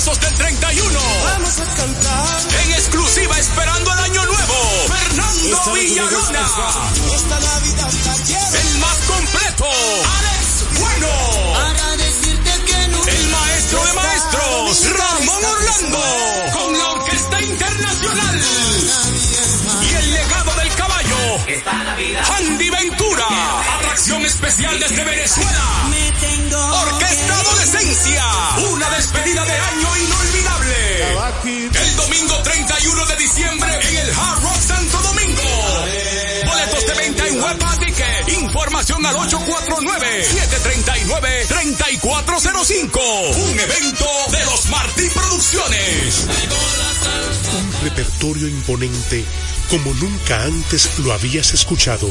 boletazos del 31. Vamos a cantar. En exclusiva esperando el año nuevo. Fernando Villalona. Esta Navidad. El más completo. Alex Bueno. Para decirte que no. El maestro de maestros. Ramón Orlando. Con la Orquesta Internacional. Y el legado del caballo. Andy Ventura. Atracción especial desde Venezuela. Orquesta Adolescencia. Una despedida de año inolvidable. El domingo 31 de diciembre en el Hard Rock Santo Domingo. Boletos de venta en Huepa Ticket. Información al 849-739-3405. Un evento de los Martí Producciones. Un repertorio imponente como nunca antes lo habías escuchado.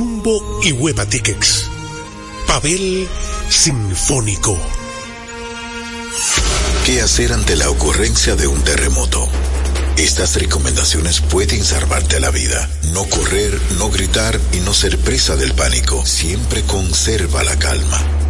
Jumbo y Hueva Tickets. Pavel Sinfónico. ¿Qué hacer ante la ocurrencia de un terremoto? Estas recomendaciones pueden salvarte la vida. No correr, no gritar y no ser presa del pánico. Siempre conserva la calma.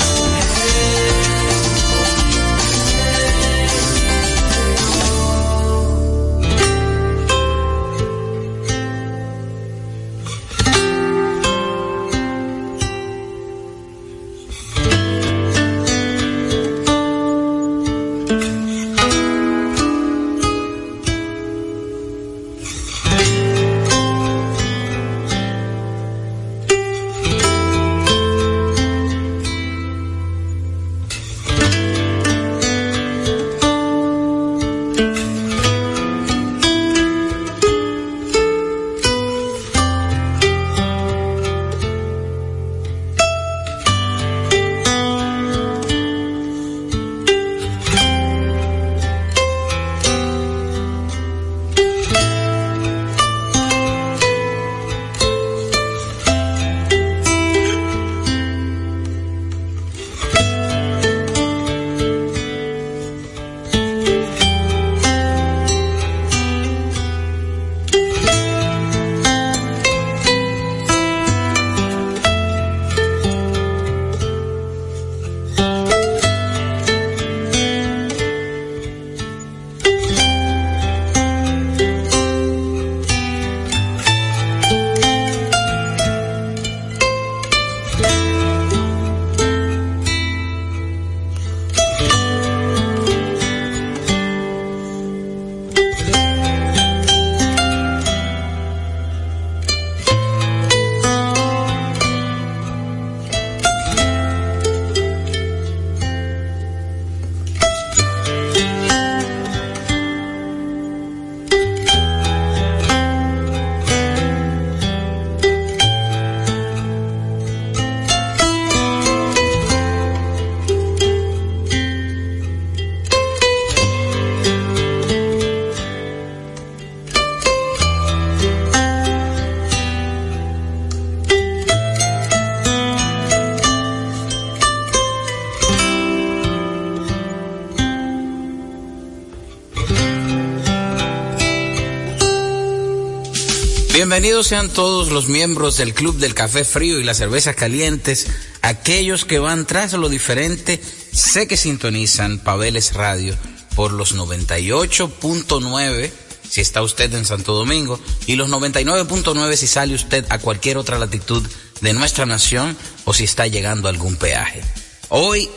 Bienvenidos sean todos los miembros del Club del Café Frío y las Cervezas Calientes, aquellos que van tras lo diferente, sé que sintonizan Pabeles Radio por los 98.9 si está usted en Santo Domingo y los 99.9 si sale usted a cualquier otra latitud de nuestra nación o si está llegando algún peaje. Hoy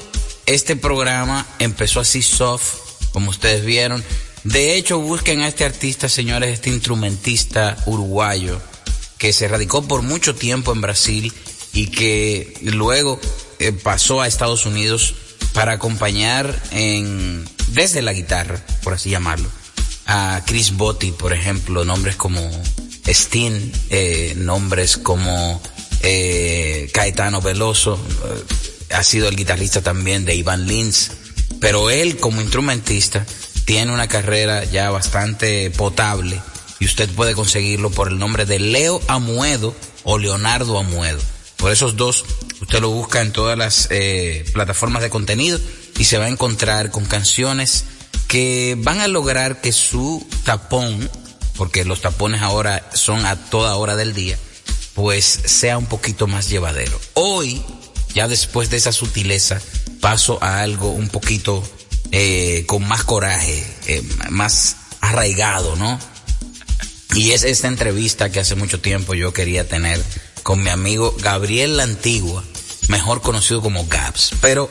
este programa empezó así soft, como ustedes vieron. De hecho, busquen a este artista, señores, este instrumentista uruguayo que se radicó por mucho tiempo en Brasil y que luego eh, pasó a Estados Unidos para acompañar en desde la guitarra, por así llamarlo, a Chris Botti, por ejemplo, nombres como Steen, eh, nombres como eh, Caetano Veloso, eh, ha sido el guitarrista también de Ivan Lins, pero él como instrumentista tiene una carrera ya bastante potable y usted puede conseguirlo por el nombre de Leo Amuedo o Leonardo Amuedo. Por esos dos, usted lo busca en todas las eh, plataformas de contenido y se va a encontrar con canciones que van a lograr que su tapón, porque los tapones ahora son a toda hora del día, pues sea un poquito más llevadero. Hoy, ya después de esa sutileza, paso a algo un poquito eh, con más coraje, eh, más arraigado, ¿no? Y es esta entrevista que hace mucho tiempo yo quería tener con mi amigo Gabriel La Antigua, mejor conocido como Gaps. Pero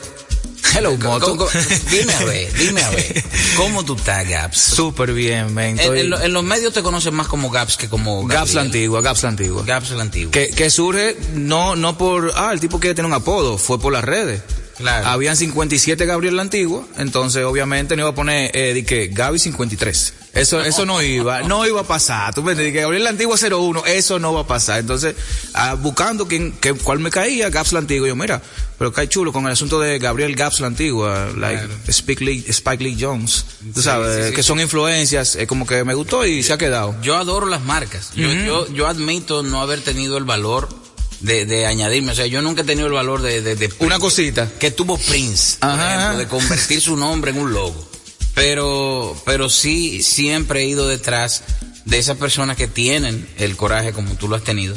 Hello, Moto. dime a ver, dime a ver. ¿Cómo tú estás, Gaps? Súper bien, men. En, Estoy- en lo- en los medios te conocen más como Gaps que como Gaps la Gabriel. antigua, Gaps la antigua. Gaps la antigua. Que, que surge no, no por, ah, el tipo quiere tener un apodo, fue por las redes. Claro. Habían 57 Gabriel la antigua, entonces obviamente no iba a poner, eh, di que Gaby 53. Eso, eso no iba, no iba a pasar. Tú me que Gabriel la antigua 01, eso no va a pasar. Entonces, ah, buscando quién, que, cuál me caía, Gaps la antigua, yo, mira, pero cae chulo con el asunto de Gabriel Gaps la antigua, like Spike Lee, Spike Lee Jones. Tú sabes, sí, sí. que son influencias, eh, como que me gustó y se ha quedado. Yo adoro las marcas. Yo, yo, yo admito no haber tenido el valor de, de añadirme. O sea, yo nunca he tenido el valor de... de, de- Una cosita. que tuvo Prince, por ejemplo, de convertir su nombre en un logo. Pero, pero sí, siempre he ido detrás de esas personas que tienen el coraje, como tú lo has tenido,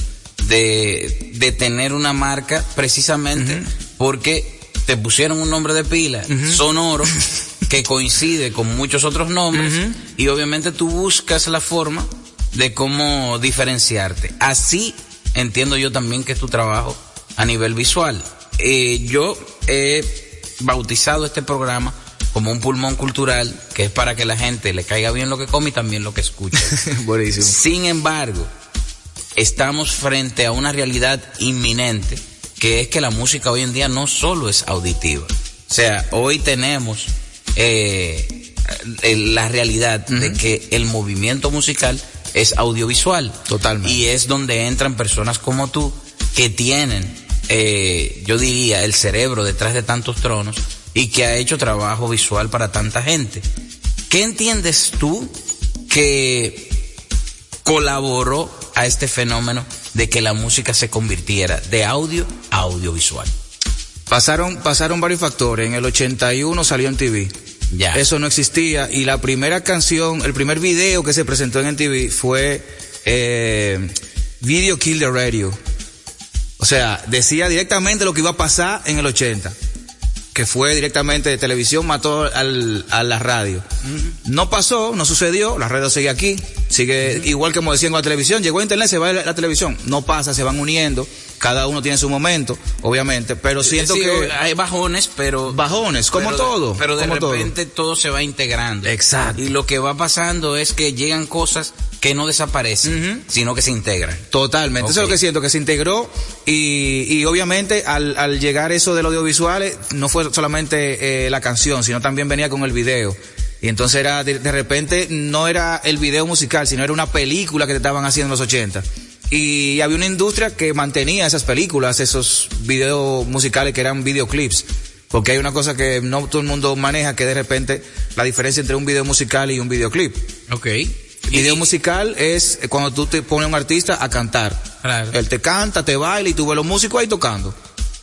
de, de tener una marca precisamente porque te pusieron un nombre de pila sonoro que coincide con muchos otros nombres y obviamente tú buscas la forma de cómo diferenciarte. Así entiendo yo también que es tu trabajo a nivel visual. Eh, yo he bautizado este programa como un pulmón cultural que es para que la gente le caiga bien lo que come y también lo que escucha. Buenísimo. Sin embargo, estamos frente a una realidad inminente que es que la música hoy en día no solo es auditiva. O sea, hoy tenemos eh, la realidad de que el movimiento musical es audiovisual. Totalmente. Y es donde entran personas como tú que tienen, eh, yo diría, el cerebro detrás de tantos tronos y que ha hecho trabajo visual para tanta gente. ¿Qué entiendes tú que colaboró a este fenómeno de que la música se convirtiera de audio a audiovisual? Pasaron, pasaron varios factores. En el 81 salió en TV. Ya. Eso no existía. Y la primera canción, el primer video que se presentó en TV fue eh, Video Kill the Radio. O sea, decía directamente lo que iba a pasar en el 80. Que fue directamente de televisión, mató al, a la radio. No pasó, no sucedió, la radio sigue aquí, sigue igual que como decían con la televisión, llegó a internet, se va a la, la televisión. No pasa, se van uniendo, cada uno tiene su momento, obviamente, pero siento Sí, que... hay bajones, pero Bajones, como pero de- todo, Pero de como todo. repente todo. se va integrando. Exacto. Y lo que va pasando es que llegan cosas que no desaparecen, sino que se integran. Totalmente, eso es lo que siento, que se integró y, y obviamente al, al llegar eso del audiovisual eh, no fue solamente eh, la canción, sino también venía con el video. Y entonces era, de, de repente no era el video musical, sino era una película que te estaban haciendo en los 80. Y había una industria que mantenía esas películas, esos videos musicales que eran videoclips. Porque hay una cosa que no todo el mundo maneja, que de repente la diferencia entre un video musical y un videoclip. Ok. Video musical es cuando tú te pones a un artista a cantar. Claro. Él te canta, te baila y tú ves los músicos ahí tocando.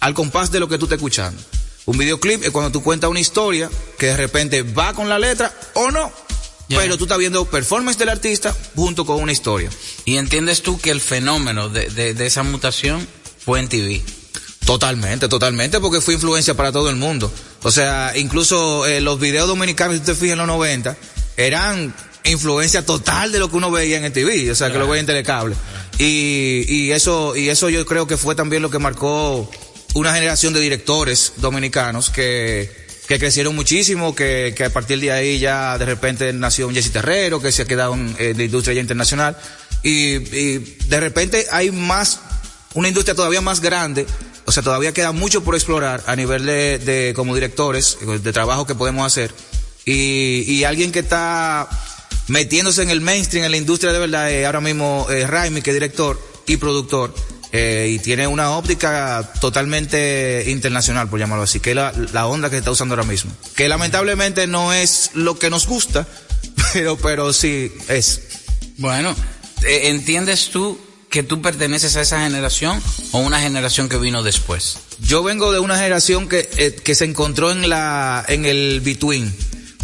Al compás de lo que tú estás escuchando. Un videoclip es cuando tú cuentas una historia que de repente va con la letra o no. Pero tú estás viendo performance del artista junto con una historia. ¿Y entiendes tú que el fenómeno de, de, de esa mutación fue en TV? Totalmente, totalmente, porque fue influencia para todo el mundo. O sea, incluso eh, los videos dominicanos, si usted fija en los 90, eran influencia total de lo que uno veía en el TV, o sea, que lo veía en telecable. Y, y eso, y eso yo creo que fue también lo que marcó una generación de directores dominicanos que, que crecieron muchísimo, que, que a partir de ahí ya de repente nació un Jesse Terrero, que se ha quedado en, en la industria ya internacional. Y, y de repente hay más, una industria todavía más grande o sea, todavía queda mucho por explorar a nivel de, de como directores, de trabajo que podemos hacer. Y, y alguien que está metiéndose en el mainstream, en la industria de verdad, ahora mismo eh, Raimi, que es director y productor, eh, y tiene una óptica totalmente internacional, por llamarlo así, que es la, la onda que se está usando ahora mismo. Que lamentablemente no es lo que nos gusta, pero, pero sí es. Bueno, eh, ¿entiendes tú que tú perteneces a esa generación o una generación que vino después? Yo vengo de una generación que, eh, que se encontró en la, en el between.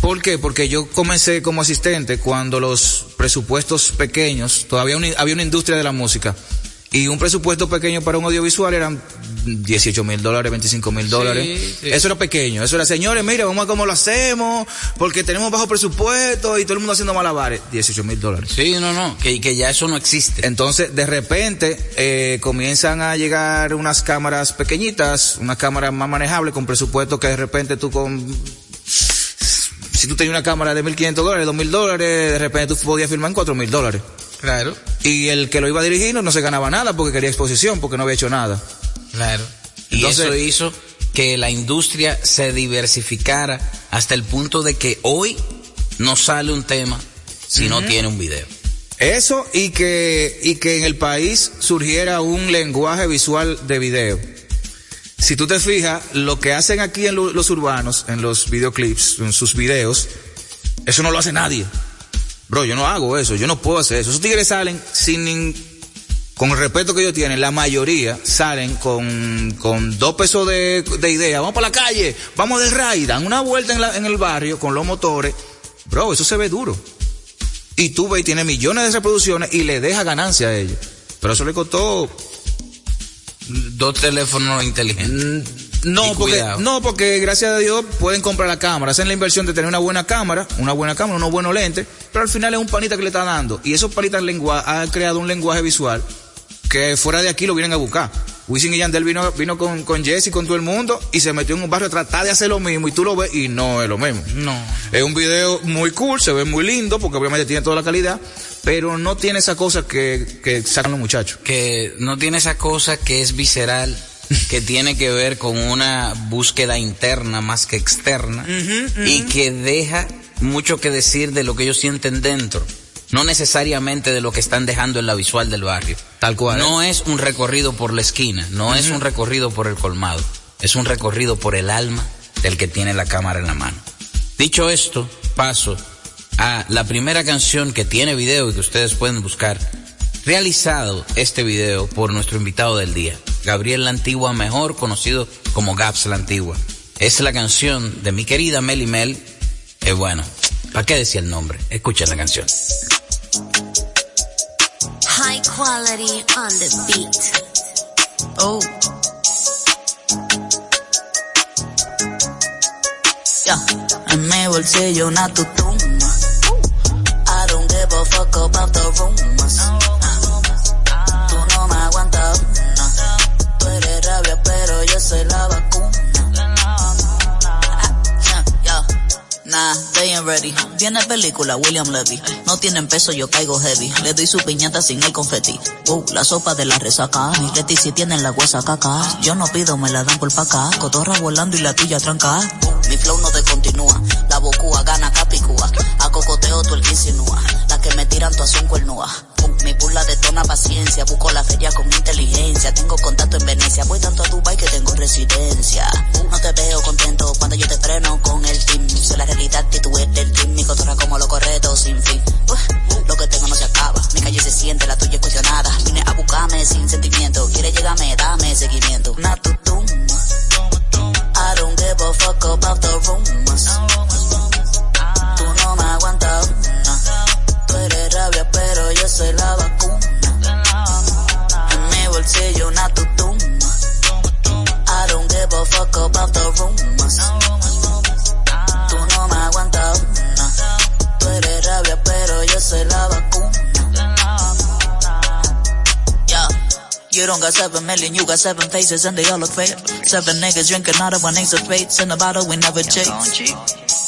¿Por qué? Porque yo comencé como asistente cuando los presupuestos pequeños, todavía había una industria de la música, y un presupuesto pequeño para un audiovisual eran 18 mil dólares, 25 mil dólares. sí. Eso era pequeño. Eso era, señores, mira, vamos a ver cómo lo hacemos, porque tenemos bajo presupuesto y todo el mundo haciendo malabares. 18 mil dólares. Sí, no, no, que, que ya eso no existe. Entonces, de repente, eh, comienzan a llegar unas cámaras pequeñitas, unas cámaras más manejables con presupuesto que de repente tú con... Si tú tenías una cámara de 1.500 dólares, 2.000 dólares, de repente tú podías filmar en 4.000 dólares. Claro. Y el que lo iba a dirigir no, no se ganaba nada porque quería exposición, porque no había hecho nada. Claro. Y Entonces- eso hizo que la industria se diversificara hasta el punto de que hoy no sale un tema si no tiene un video. Eso y que, y que en el país surgiera un lenguaje visual de video. Si tú te fijas, lo que hacen aquí en lo- los urbanos, en los videoclips, en sus videos, eso no lo hace nadie. Bro, yo no hago eso, yo no puedo hacer eso. Esos tigres salen sin nin- con el respeto que ellos tienen, la mayoría salen con, con dos pesos de, de idea. Vamos para la calle, vamos del ride, dan una vuelta en, la- en el barrio con los motores. Bro, eso se ve duro. Y tú ves y tiene millones de reproducciones y le deja ganancia a ellos. Pero eso le costó Dos teléfonos inteligentes. No, porque, no, porque gracias a Dios pueden comprar la cámara, hacen la inversión de tener una buena cámara, una buena cámara, unos buenos lentes, pero al final es un panita que le está dando. Y esos panitas lengua, han creado un lenguaje visual que fuera de aquí lo vienen a buscar. Wisin y Yandel vino, vino con, con Jesse y con todo el mundo y se metió en un barrio a tratar de hacer lo mismo y tú lo ves y no es lo mismo. No. Es un video muy cool, se ve muy lindo porque obviamente tiene toda la calidad, pero no tiene esa cosa que, que sacan los muchachos. Que no tiene esa cosa que es visceral, que tiene que ver con una búsqueda interna más que externa y que deja mucho que decir de lo que ellos sienten dentro. No necesariamente de lo que están dejando en la visual del barrio. Tal cual. No es un recorrido por la esquina, no es un recorrido por el colmado, es un recorrido por el alma del que tiene la cámara en la mano. Dicho esto, paso a la primera canción que tiene video y que ustedes pueden buscar, realizado este video por nuestro invitado del día, Gabriel La Antigua, mejor conocido como Gaps La Antigua. Es la canción de mi querida Meli Mel. Eh, bueno, ¿para qué decía el nombre? Escuchen la canción. High quality on the beat. Oh. Yeah. En mi bolsillo una tutuma. I don't give a fuck about the rumors. La vacuna. Ah, yeah. Nah, they ain't ready. Viene película, William Levy. No tienen peso, yo caigo heavy. Le doy su piñata sin el confeti. Uh, la sopa de la resaca. Mi Leti si tienen la huesa caca. Yo no pido, me la dan por pa' acá. Cotorra volando y la tuya tranca. Uh, mi flow no te continúa. La bocúa gana capicúa. A cocoteo tú el que insinúa. Que me tiran todas son cuernúas. Mi burla detona paciencia. Busco la feria con inteligencia. Tengo contacto en Venecia. Voy tanto a Dubai que tengo residencia. No te veo contento cuando yo te freno con el team. Soy la realidad y tú eres el team. Mi cotorra como lo correcto sin fin. Lo que tengo no se acaba. Mi calle se siente, la tuya es cuestionada. Vine a buscarme sin sentimiento. Quiere llegarme, dame seguimiento. Natutum. I don't give a fuck about the rumors. rabia, pero yo soy la vacuna. En mi bolsillo una tutuma. I don't give a fuck about the rumors. Tú no me aguantas una. Tú eres rabia, pero yo soy la vacuna. Yeah, You don't got seven million, you got seven faces and they all look fake. Seven niggas drinking out of one ace of spades in a bottle we never chase.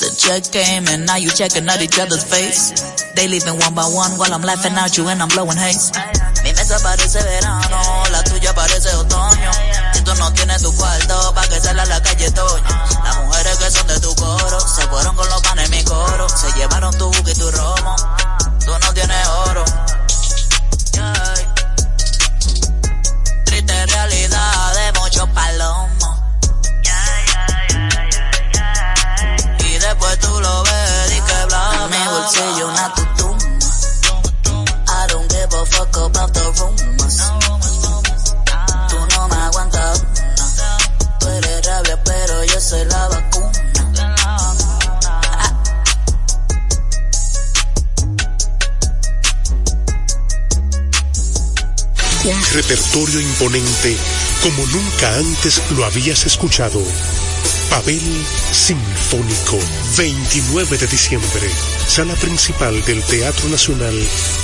The check came and now you checking out each other's face. They leaving one by one while I'm laughing at you and I'm blowing haze. Mi mesa parece verano, la tuya parece otoño. Si tú no tienes tu cuarto, pa' que salga a la calle Toño. Las mujeres que son de tu coro, se fueron con los panes en mi coro. Se llevaron tu buque y tu romo. Tú no tienes oro. Triste realidad de muchos palomos. Imponente como nunca antes lo habías escuchado. Pavel Sinfónico, 29 de diciembre, sala principal del Teatro Nacional,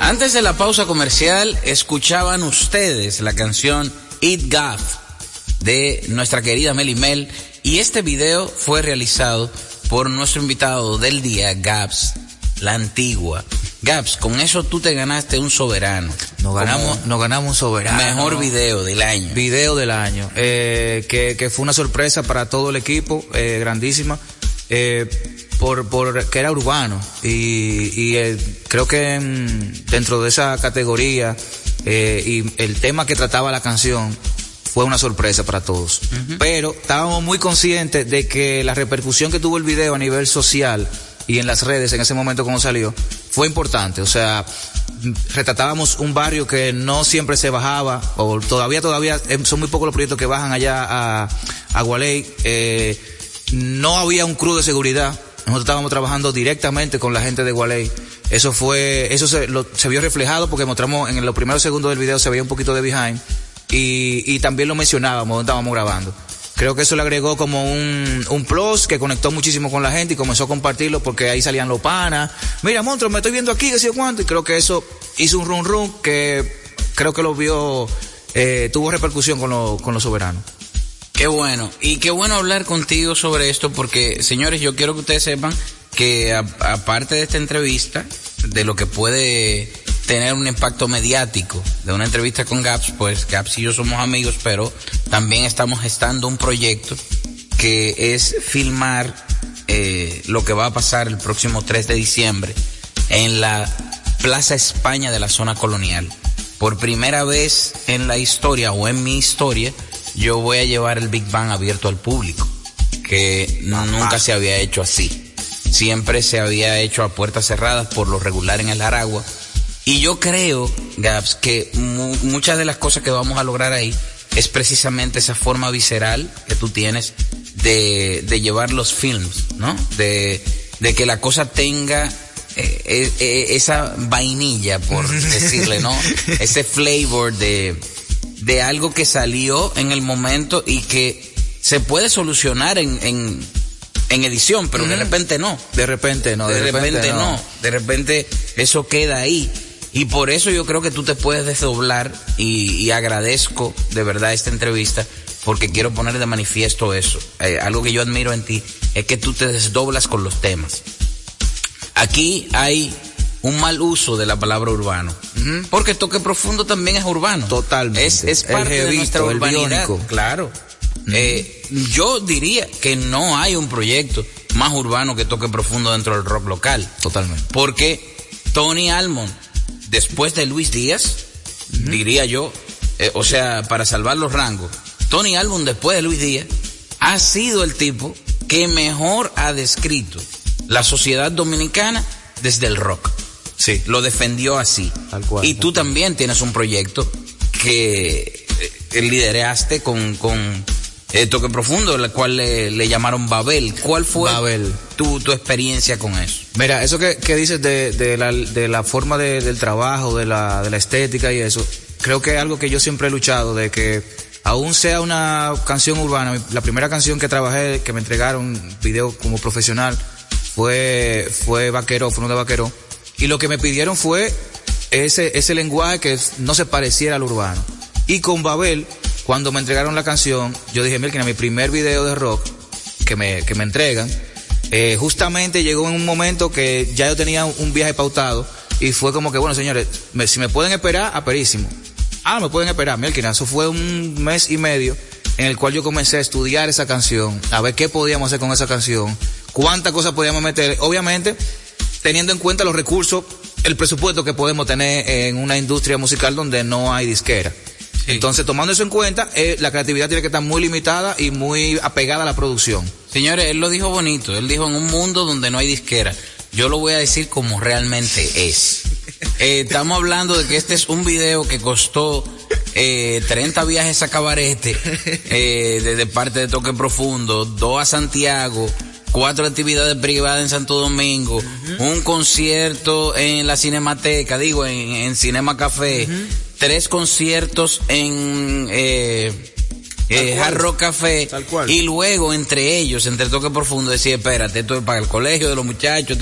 Antes de la pausa comercial, escuchaban ustedes la canción Eat Gaff de nuestra querida Meli Mel y este video fue realizado por nuestro invitado del día, Gaps, la antigua. Gaps, con eso tú te ganaste un soberano. Nos ganamos, nos ganamos un soberano. Mejor video del año. Video del año. Eh, que, que fue una sorpresa para todo el equipo, eh, grandísima. Eh, por, por que era urbano. Y, y eh, creo que mm, dentro de esa categoría eh, y el tema que trataba la canción fue una sorpresa para todos. Pero estábamos muy conscientes de que la repercusión que tuvo el video a nivel social y en las redes en ese momento cuando salió fue importante. O sea, retratábamos un barrio que no siempre se bajaba, o todavía, todavía, eh, son muy pocos los proyectos que bajan allá a, a Gualey. Eh, no había un crew de seguridad. Nosotros estábamos trabajando directamente con la gente de Gualey. Eso fue, eso se, lo, se vio reflejado porque mostramos en los primeros segundos del video se veía un poquito de behind y, y también lo mencionábamos donde estábamos grabando. Creo que eso le agregó como un, un plus que conectó muchísimo con la gente y comenzó a compartirlo porque ahí salían los panas. Mira, monstruo, me estoy viendo aquí, que sé cuánto. Y creo que eso hizo un run run que creo que lo vio, eh, tuvo repercusión con, lo, con los soberanos. Qué bueno. Y qué bueno hablar contigo sobre esto porque, señores, yo quiero que ustedes sepan que aparte de esta entrevista, de lo que puede tener un impacto mediático de una entrevista con Gaps, pues Gaps y yo somos amigos, pero también estamos gestando un proyecto que es filmar eh, lo que va a pasar el próximo 3 de diciembre en la Plaza España de la zona colonial. Por primera vez en la historia o en mi historia, yo voy a llevar el Big Bang abierto al público, que no- nunca se había hecho así. Siempre se había hecho a puertas cerradas por lo regular en el Aragua. Y yo creo, Gaps, que mu- muchas de las cosas que vamos a lograr ahí es precisamente esa forma visceral que tú tienes de, de llevar los films, ¿no? De, de que la cosa tenga eh, eh, eh, esa vainilla, por decirle, ¿no? Ese flavor de, de algo que salió en el momento y que se puede solucionar en, en, en edición, pero de repente no. De repente no, De, repente, no. De repente eso queda ahí. Y por eso yo creo que tú te puedes desdoblar y, y agradezco de verdad esta entrevista porque quiero poner de manifiesto eso. Eh, algo que yo admiro en ti es que tú te desdoblas con los temas. Aquí hay un mal uso de la palabra urbano. Porque toque profundo también es urbano. Totalmente. Es, es parte de nuestra urbanidad. Claro. Eh, yo diría que no hay un proyecto más urbano que toque profundo dentro del rock local. Totalmente. Porque Tony Almond, después de Luis Díaz, diría yo, eh, o sea, para salvar los rangos, Tony Almond después de Luis Díaz ha sido el tipo que mejor ha descrito la sociedad dominicana desde el rock. Sí. Lo defendió así. Tal cual, y tal tú también tienes un proyecto que eh, lideraste con, con eh, Toque Profundo, la cual le, llamaron Babel. ¿Cuál fue Tu, tu experiencia con eso? Mira, eso que, que dices de, de, la, de la forma del trabajo, de la, de la estética y eso, creo que es algo que yo siempre he luchado, de que aún sea una canción urbana, la primera canción que trabajé, que me entregaron video como profesional, fue, fue Vaquero, fue uno de Vaquero, y lo que me pidieron fue ese, ese lenguaje que no se pareciera al urbano. Y con Babel, cuando me entregaron la canción, yo dije, mira, mi primer video de rock que me, que me entregan, eh, justamente llegó en un momento que ya yo tenía un viaje pautado y fue como que, bueno, señores, si me pueden esperar, aperísimo. Ah, me pueden esperar, mira, eso fue un mes y medio en el cual yo comencé a estudiar esa canción, a ver qué podíamos hacer con esa canción, cuántas cosas podíamos meter, obviamente teniendo en cuenta los recursos, el presupuesto que podemos tener en una industria musical donde no hay disquera. Entonces, tomando eso en cuenta, eh, la creatividad tiene que estar muy limitada y muy apegada a la producción. Señores, él lo dijo bonito. Él dijo en un mundo donde no hay disquera. Yo lo voy a decir como realmente es. Eh, estamos hablando de que este es un video que costó eh, 30 viajes a Cabarete eh, de, parte de Toque Profundo, dos a Santiago, cuatro actividades privadas en Santo Domingo, un concierto en la Cinemateca, digo, en, Cinema Café, tres conciertos en eh, eh, Café Tal cual. y luego entre ellos, entre Toque Profundo, decía, espérate, esto es para el colegio de los muchachos,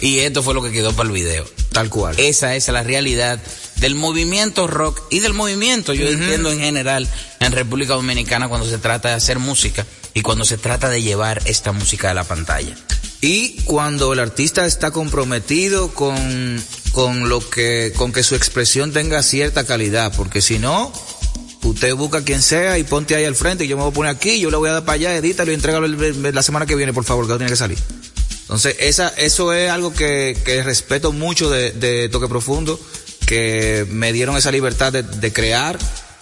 y esto fue lo que quedó para el video. Tal cual. Esa es la realidad del movimiento rock y del movimiento, yo entiendo en general, en República Dominicana cuando se trata de hacer música y cuando se trata de llevar esta música a la pantalla. Y cuando el artista está comprometido con, con lo que, con que su expresión tenga cierta calidad, porque si no, usted busca quien sea y ponte ahí al frente y yo me voy a poner aquí, yo le voy a dar para allá, edítalo y entrégalo la semana que viene, por favor, que no tiene que salir. Entonces, esa, eso es algo que, que respeto mucho de, de Toque Profundo, que me dieron esa libertad de, de crear.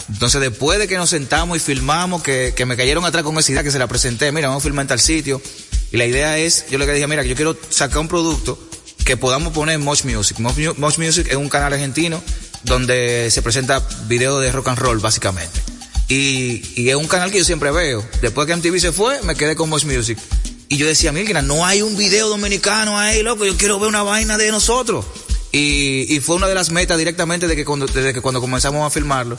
Entonces, después de que nos sentamos y filmamos, que, que me cayeron atrás con esa idea que se la presenté, mira, vamos a filmar en tal sitio, y la idea es, yo le dije, mira, yo quiero sacar un producto que podamos poner en Moch Music. Moch Music es un canal argentino donde se presenta videos de rock and roll, básicamente. Y, y, es un canal que yo siempre veo. Después que MTV se fue, me quedé con Moch Music. Y yo decía, mira, no hay un video dominicano ahí, loco, yo quiero ver una vaina de nosotros. Y, y fue una de las metas directamente de que cuando, desde que cuando comenzamos a filmarlo.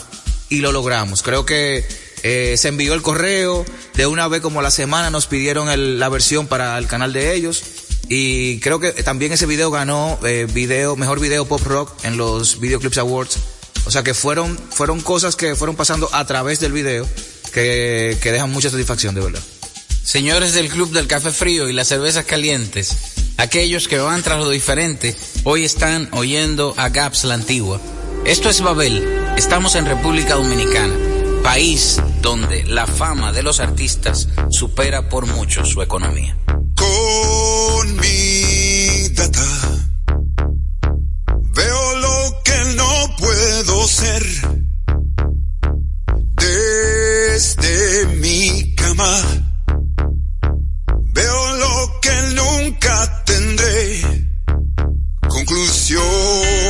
Y lo logramos. Creo que eh, se envió el correo, de una vez como la semana nos pidieron la versión para el canal de ellos. Y creo que también ese video ganó eh, video, mejor video pop rock en los Video Clips Awards. O sea que fueron, fueron cosas que fueron pasando a través del video que, que dejan mucha satisfacción, de verdad. Señores del Club del Café Frío y las cervezas calientes, aquellos que van tras lo diferente, hoy están oyendo a Gaps la Antigua. Esto es Babel, estamos en República Dominicana país donde la fama de los artistas supera por mucho su economía. Con mi data veo lo que no puedo ser. Desde mi cama veo lo que nunca tendré. Conclusión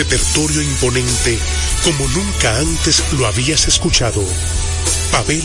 repertorio imponente como nunca antes lo habías escuchado. Pavel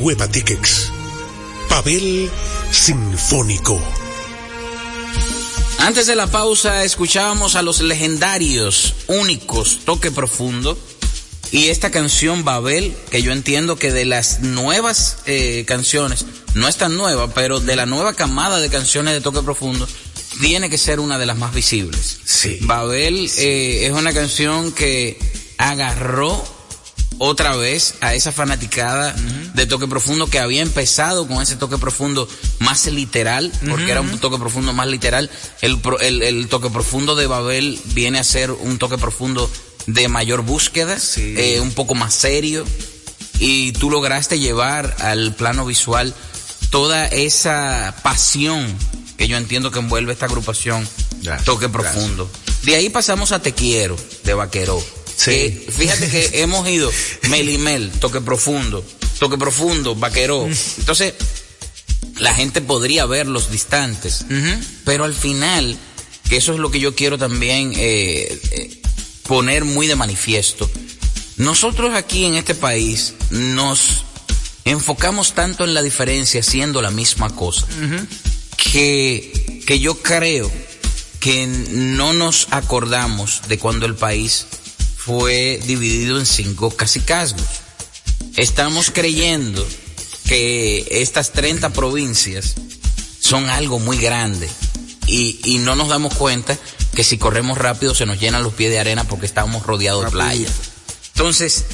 Hueva Tickets. Pavel Sinfónico. Antes de la pausa escuchábamos a los legendarios, únicos, Toque Profundo. Y esta canción Babel, que yo entiendo que de las nuevas eh, canciones, no es tan nueva, pero de la nueva camada de canciones de Toque Profundo, tiene que ser una de las más visibles. Sí. Babel eh, es una canción que agarró otra vez a esa fanaticada de toque profundo que había empezado con ese toque profundo más literal, porque era un toque profundo más literal. El, pro- el, el toque profundo de Babel viene a ser un toque profundo de mayor búsqueda, Sí. eh, un poco más serio, y tú lograste llevar al plano visual toda esa pasión que yo entiendo que envuelve esta agrupación Gracias, Toque gracias. Profundo. De ahí pasamos a Te Quiero, de Vaqueró. Sí. Que, fíjate que hemos ido Melimel, Toque Profundo, Toque Profundo, Vaqueró. Entonces, la gente podría verlos distantes, pero al final, que eso es lo que yo quiero también eh, eh, poner muy de manifiesto, nosotros aquí en este país nos enfocamos tanto en la diferencia siendo la misma cosa, que, que yo creo que no nos acordamos de cuando el país fue dividido en cinco cacicazgos. Estamos creyendo que estas 30 provincias son algo muy grande y, y no nos damos cuenta que si corremos rápido se nos llenan los pies de arena porque estamos rodeados de playa. Entonces,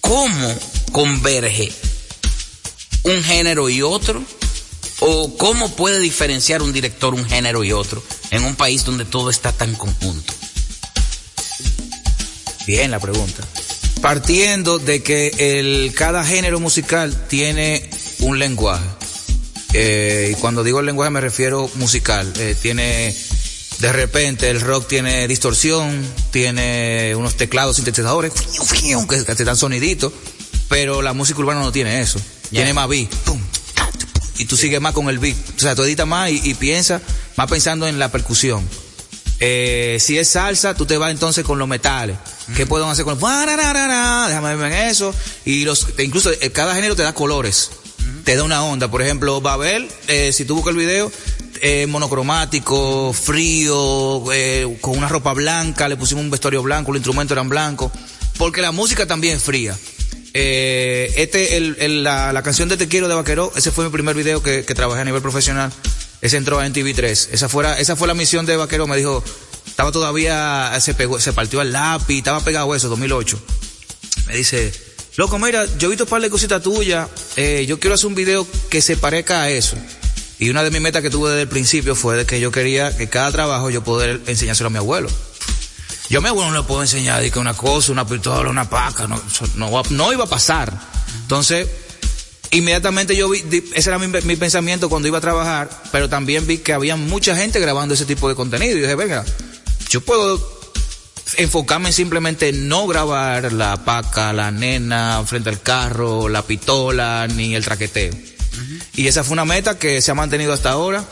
¿cómo converge un género y otro? ¿O cómo puede diferenciar un director un género y otro en un país donde todo está tan conjunto? Bien la pregunta. Partiendo de que el, cada género musical tiene un lenguaje. Eh, y cuando digo lenguaje me refiero musical. Eh, tiene De repente el rock tiene distorsión, tiene unos teclados sintetizadores que, que te dan soniditos, pero la música urbana no tiene eso. Tiene más beat. pum, y tú sigues más con el beat. O sea, tú editas más y, y piensas más pensando en la percusión. Eh, si es salsa, tú te vas entonces con los metales. ¿Qué pueden hacer con. Déjame verme en eso. Y los, incluso eh, cada género te da colores. Te da una onda. Por ejemplo, Babel, eh, si tú buscas el video, eh, monocromático, frío, eh, con una ropa blanca, le pusimos un vestuario blanco, los instrumentos eran blancos. Porque la música también es fría. Eh, este, el, el- la, la canción de Te Quiero de Vaquero, ese fue mi primer video que, que trabajé a nivel profesional. Ese entró en TV3. Esa, fuera, esa fue la misión de Vaquero. Me dijo, estaba todavía, se pegó, se partió el lápiz, estaba pegado eso, 2008. Me dice, loco, mira, yo he visto un par de cositas tuyas, eh, yo quiero hacer un video que se parezca a eso. Y una de mis metas que tuve desde el principio fue de que yo quería que cada trabajo yo poder enseñárselo a mi abuelo. Yo a mi abuelo no le puedo enseñar que una cosa, una pistola, una paca, no, no, no iba a pasar. Entonces, inmediatamente yo vi, ese era mi, mi pensamiento cuando iba a trabajar, pero también vi que había mucha gente grabando ese tipo de contenido y dije, venga, yo puedo enfocarme en simplemente no grabar la paca, la nena frente al carro, la pistola, ni el traqueteo. Y esa fue una meta que se ha mantenido hasta ahora.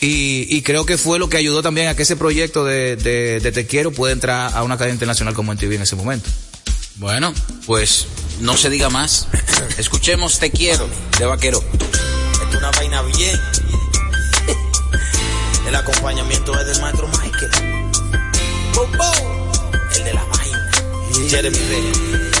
Y, y creo que fue lo que ayudó también a que ese proyecto de, de, de Te Quiero pueda entrar a una cadena internacional como en TV en ese momento. Bueno, pues no se diga más. Escuchemos Te Quiero de Vaquero. Es una vaina bien. El acompañamiento es del maestro Michael. El de la vaina. Jeremy Reyes.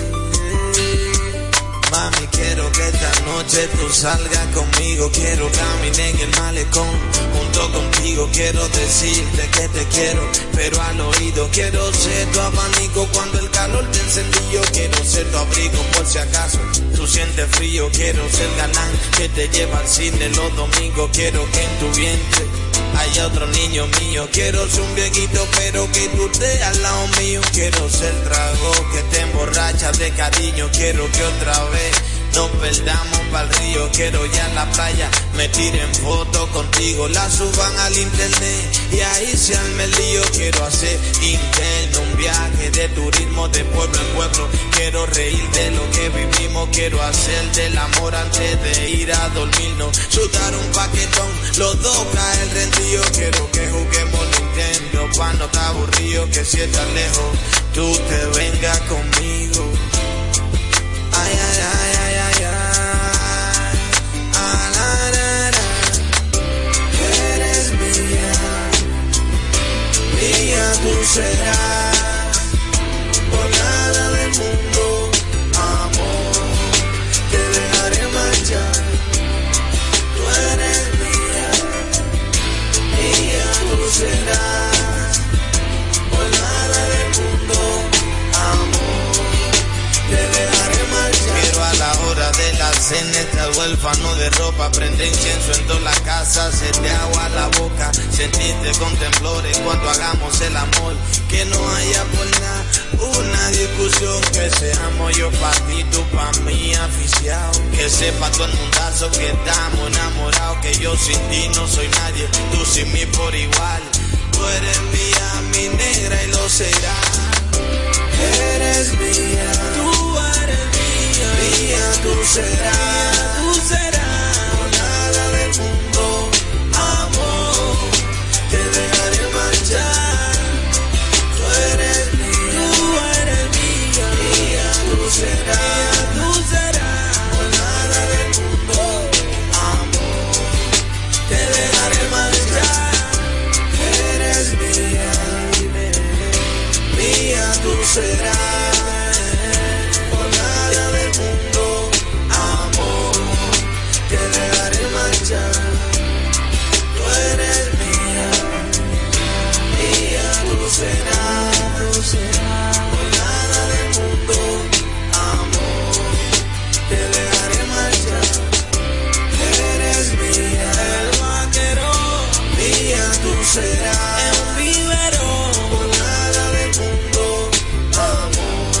Mami, quiero que esta noche tú salgas conmigo. Quiero caminar en el malecón junto contigo. Quiero decirte que te quiero, pero al oído quiero ser tu abanico cuando el calor te encendió. Quiero ser tu abrigo por si acaso tú sientes frío. Quiero ser galán que te lleva al cine los domingos. Quiero que en tu vientre haya otro niño mío. Quiero ser un viejito, pero que tú estés al lado mío. Quiero ser trago que te emborracha de cariño. Quiero que otra vez nos perdamos pa'l río. Quiero ya la playa me tiren fotos contigo, la suban al internet y ahí se arme el lío. Quiero hacer interno un viaje de turismo de pueblo en pueblo. Quiero reír de lo que vivimos. Quiero hacer del amor antes de ir a dormirnos. Sudar un paquetón, los dos caen rendido. Quiero que juguemos Nintendo pa' no estar aburrido. Que si estás lejos, tú te vengas conmigo. Ay, ay, ay, mía tú serás. Por nada del mundo, la cena estás huérfano de ropa, prende incienso en toda la casa, se te agua la boca, sentirte con temblores cuando hagamos el amor, que no haya por nada una discusión, que seamos yo pa' ti, tú pa' mí aficiado, que sepa todo el mundazo que estamos enamorados, que yo sin ti no soy nadie, tú sin mí por igual, tú eres mía, mi negra y lo serás. Eres mía, tú eres mía, mía tú serás, tú serás, por nada del mundo, amor, te dejaré marchar. Tú eres mía, tú eres mía, mía tú serás, tú serás, por nada del mundo, amor, te dejaré marchar. Eres mía, mía tú serás. será en un vivero por nada del mundo, amor,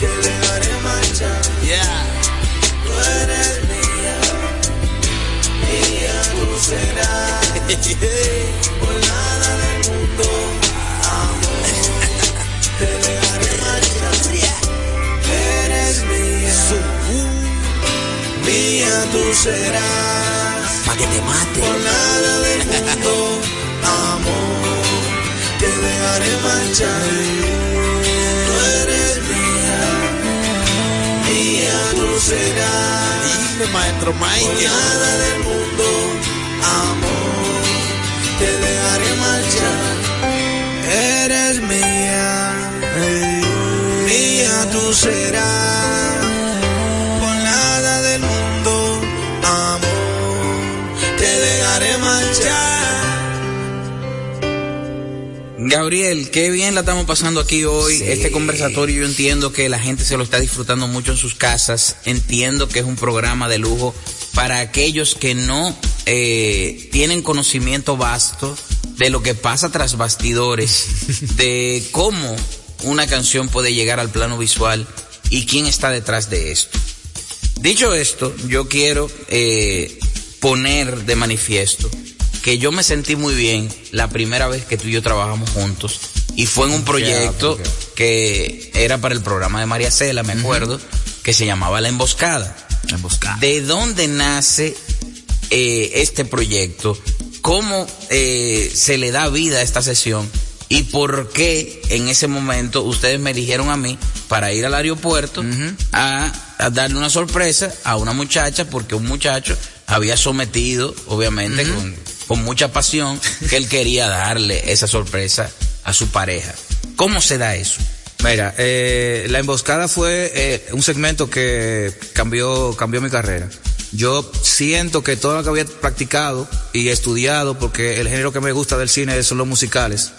que le haré marcha. Yeah. Tú eres mía, mía tú serás por nada del mundo, amor, que le haré marcha. Eres mía, mía tú serás. Pa' que te mate. Por nada del mundo amor, te dejaré marchar. Tú eres mía, mía tú serás. Dime, maestro Mike. nada del mundo, amor, te dejaré marchar. Eres mía, mía tú serás. Gabriel, qué bien la estamos pasando aquí hoy. Sí. Este conversatorio yo entiendo que la gente se lo está disfrutando mucho en sus casas. Entiendo que es un programa de lujo para aquellos que no eh, tienen conocimiento vasto de lo que pasa tras bastidores, de cómo una canción puede llegar al plano visual y quién está detrás de esto. Dicho esto, yo quiero eh, poner de manifiesto que yo me sentí muy bien la primera vez que tú y yo trabajamos juntos y fue en un proyecto que era para el programa de María Cela, me acuerdo, que se llamaba La Emboscada. La emboscada. ¿De dónde nace eh, este proyecto? ¿Cómo eh, se le da vida a esta sesión? ¿Y por qué en ese momento ustedes me eligieron a mí para ir al aeropuerto a, a darle una sorpresa a una muchacha? Porque un muchacho había sometido, obviamente, con, con mucha pasión, que él quería darle esa sorpresa a su pareja. ¿Cómo se da eso? Mira, eh, la emboscada fue eh, un segmento que cambió, cambió mi carrera. Yo siento que todo lo que había practicado y estudiado, porque el género que me gusta del cine son los musicales,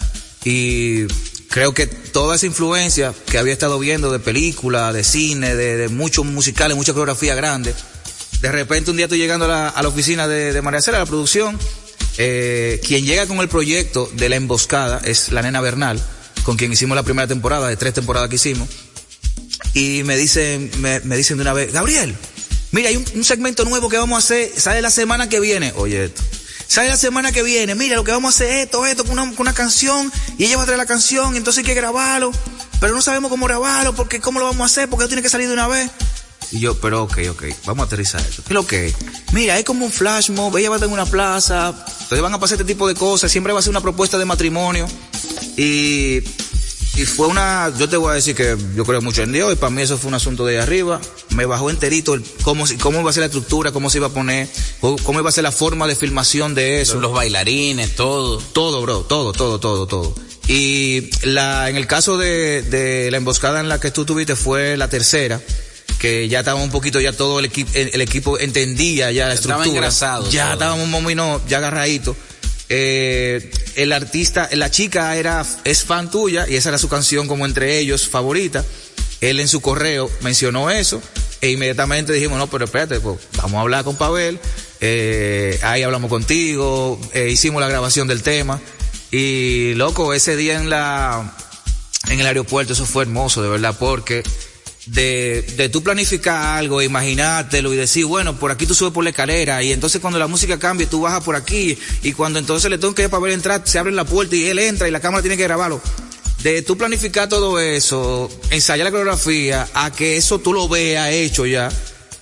y creo que toda esa influencia que había estado viendo de película, de cine, de, muchos musicales, mucha coreografía grande, de repente un día estoy llegando a la, oficina de, de María Cela, a la producción, eh, quien llega con el proyecto de la emboscada es la nena Bernal, con quien hicimos la primera temporada, de tres temporadas que hicimos, y me dicen, me, me dicen de una vez, Gabriel, mira, hay un, segmento nuevo que vamos a hacer, sale la semana que viene, oye esto, sale la semana que viene, mira, lo que vamos a hacer es esto, esto, con una, una canción, y ella va a traer la canción, entonces hay que grabarlo, pero no sabemos cómo grabarlo, porque cómo lo vamos a hacer, porque tiene que salir de una vez. Y yo, pero ok, ok, vamos a aterrizar esto. ¿Qué es lo que es? Mira, es como un flash mob, ella va a tener una plaza, ustedes van a pasar este tipo de cosas, siempre va a ser una propuesta de matrimonio. Y, y fue una, yo te voy a decir que yo creo mucho en Dios, y para mí eso fue un asunto de ahí arriba. Me bajó enterito el, cómo, cómo iba a ser la estructura, cómo se iba a poner, cómo iba a ser la forma de filmación de eso. Los bailarines, todo. Todo, bro, todo, todo, todo, todo. Y la, en el caso de, de la emboscada en la que tú tuviste fue la tercera, que ya estaba un poquito, ya todo el equipo, el, el equipo entendía ya la estructura. Ya todo. estábamos un momento ya agarradito. Eh, el artista, la chica era, es fan tuya y esa era su canción como entre ellos favorita. Él en su correo mencionó eso e inmediatamente dijimos, no, pero espérate, pues, vamos a hablar con Pavel, eh, ahí hablamos contigo, eh, hicimos la grabación del tema y loco, ese día en la, en el aeropuerto eso fue hermoso, de verdad, porque de, de tú planificar algo, imaginártelo y decir, bueno, por aquí tú subes por la escalera y entonces cuando la música cambie tú bajas por aquí y cuando entonces le tengo que para ver entrar, se abre la puerta y él entra y la cámara tiene que grabarlo. De tú planificar todo eso, ensayar la coreografía, a que eso tú lo veas hecho ya.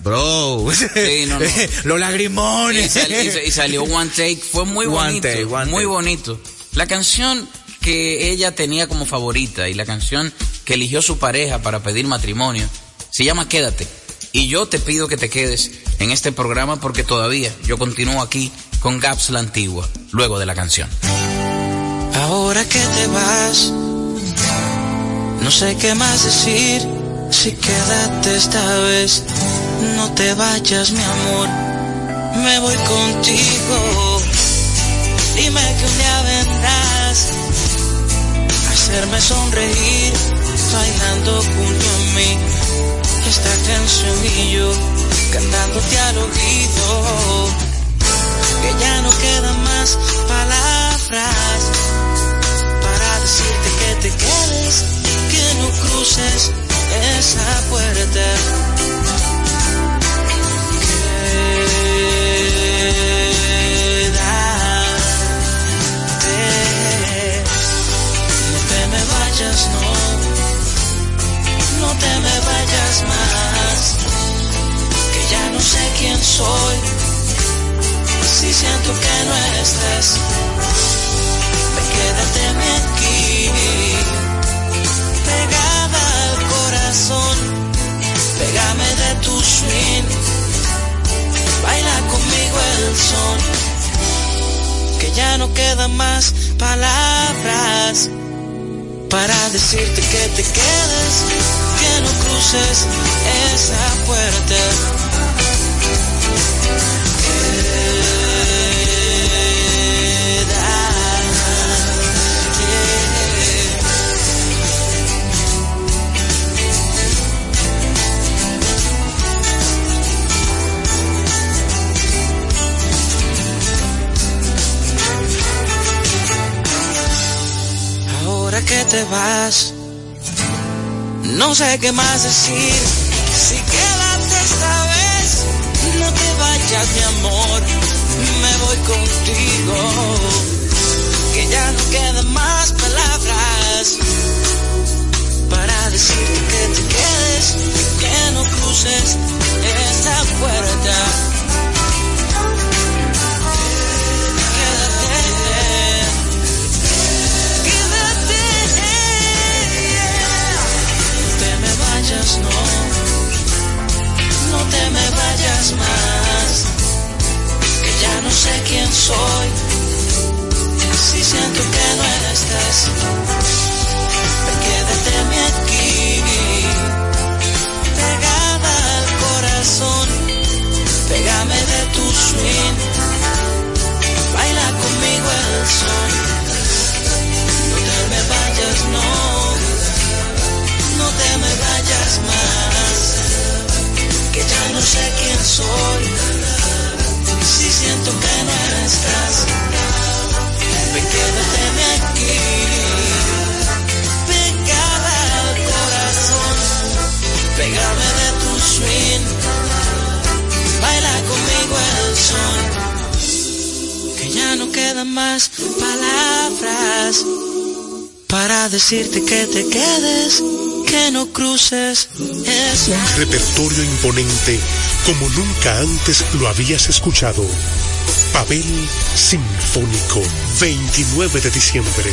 Bro, Sí, no, no. los lagrimones. Y, sal- y sa- y salió One Take, fue muy One bonito, Take, One muy Take. bonito. La canción que ella tenía como favorita y la canción que eligió su pareja para pedir matrimonio se llama Quédate. Y yo te pido que te quedes en este programa porque todavía yo continúo aquí con Gaps la Antigua, luego de la canción. Ahora que te vas, no sé qué más decir. Si quédate esta vez, no te vayas, mi amor. Me voy contigo. Dime que un día vendrás hacerme sonreír, bailando junto a mí. Esta canción y yo cantándote al oído que ya no quedan más palabras para decirte que te quedes, que no cruces esa puerta. No, no te me vayas más, que ya no sé quién soy. Si siento que no estés, me quédate aquí, pegada al corazón, pégame de tu swing, baila conmigo el son, que ya no quedan más palabras para decirte que te quedes, que no cruces esa puerta. Que te vas, no sé qué más decir. Si quédate esta vez, no te vayas, mi amor. Me voy contigo. Que ya no quedan más palabras para decirte que te quedes, que no cruces esta puerta. Palabras para decirte que te quedes, que no cruces esa Un repertorio imponente como nunca antes lo habías escuchado. Pavel Sinfónico, 29 de diciembre,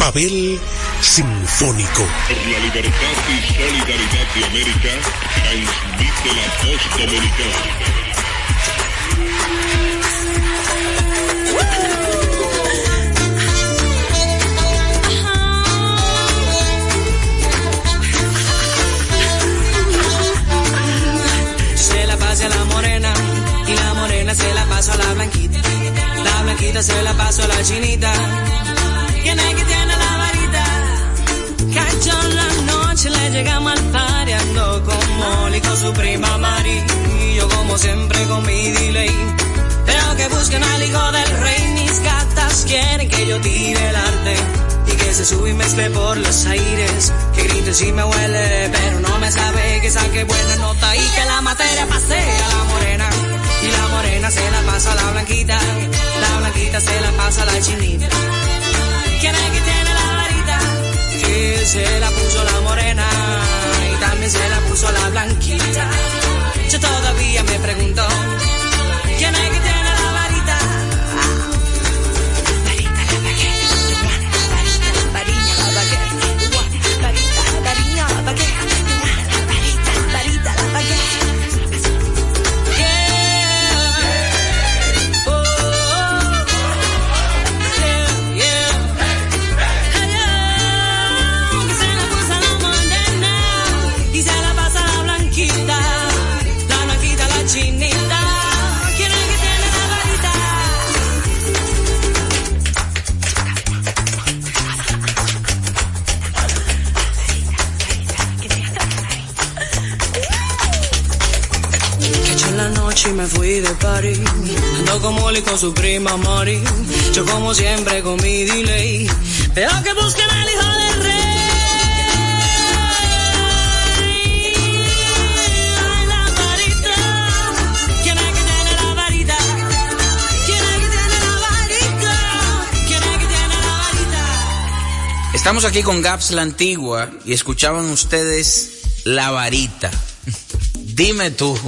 Pavel Sinfónico. La libertad y solidaridad de América, transmite la voz dominicana. se la pasa a la morena y la morena se la pasa a la blanquita. La blanquita se la pasa a la chinita. Llegamos al con Molly con su prima Mari. Y yo como siempre con mi delay. Pero que busquen al hijo del rey, mis gatas quieren que yo tire el arte. Y que se sube y mezcle por los aires. Que grite si me huele, pero no me sabe que saque buena nota y que la materia pase a la morena. Y la morena se la pasa a la blanquita. La blanquita se la pasa a la chinita. ¿Quién es que varita? Se la puso la morena y también se la puso la blanquita. Yo todavía me pregunto, ¿quién es que Como Oli con su prima Mari. Yo como siempre con mi delay. Pero que busquen al hijo del rey. Estamos aquí con Gaps la Antigua y escuchaban ustedes La Varita. Dime tú,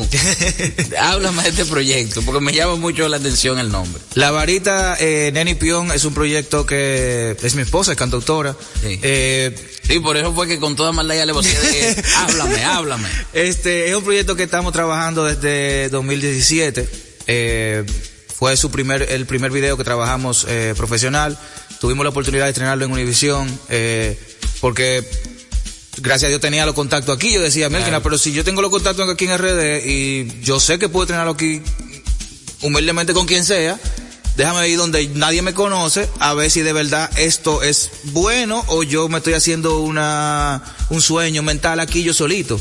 háblame de este proyecto, porque me llama mucho la atención el nombre. La varita eh, Neni Pion es un proyecto que es mi esposa, es cantautora. Sí. Eh, Sí, por eso fue que con toda maldad ya le voy a decir, háblame, háblame. Este es un proyecto que estamos trabajando desde 2017. Eh, fue su primer, el primer video que trabajamos eh, profesional. Tuvimos la oportunidad de estrenarlo en Univision, eh, porque gracias a Dios tenía los contactos aquí. Yo decía, Melkina, pero si yo tengo los contactos aquí en RD y yo sé que puedo estrenarlo aquí humildemente con quien sea, déjame ir donde nadie me conoce a ver si de verdad esto es bueno o yo me estoy haciendo una un sueño mental aquí yo solito.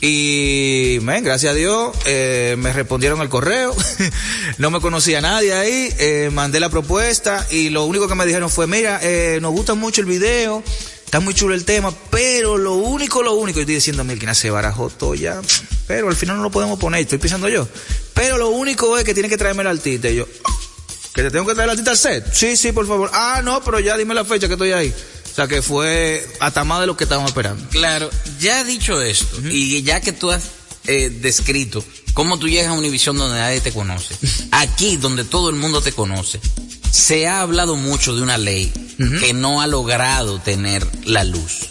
Y men, gracias a Dios eh, me respondieron al correo, no me conocía nadie ahí, eh, mandé la propuesta y lo único que me dijeron fue, mira, eh, nos gusta mucho el video, está muy chulo el tema, pero lo único, lo único, yo estoy diciendo, Milkina se barajó todo ya, pero al final no lo podemos poner, estoy pensando yo. Pero lo único es que tiene que traerme el artista. Y yo, ¿que te tengo que traer el artista al set? Sí, sí, por favor. Ah, no, pero ya dime la fecha que estoy ahí. O sea que fue hasta más de lo que estábamos esperando. Claro, ya dicho esto, y ya que tú has eh, descrito cómo tú llegas a Univisión donde nadie te conoce, aquí donde todo el mundo te conoce, se ha hablado mucho de una ley que no ha logrado tener la luz.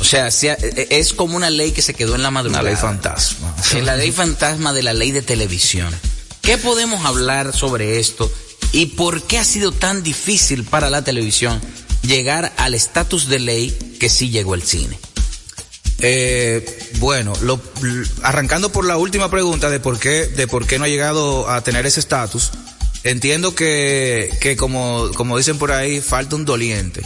O sea, se ha- eh, es como una ley que se quedó en la madrugada. Una ley fantasma. Es la ley fantasma de la ley de televisión. ¿Qué podemos hablar sobre esto y por qué ha sido tan difícil para la televisión llegar al estatus de ley que sí llegó el cine? Eh, bueno, lo- arrancando por la última pregunta de por qué, de por qué no ha llegado a tener ese estatus, entiendo que, que como, como dicen por ahí, falta un doliente.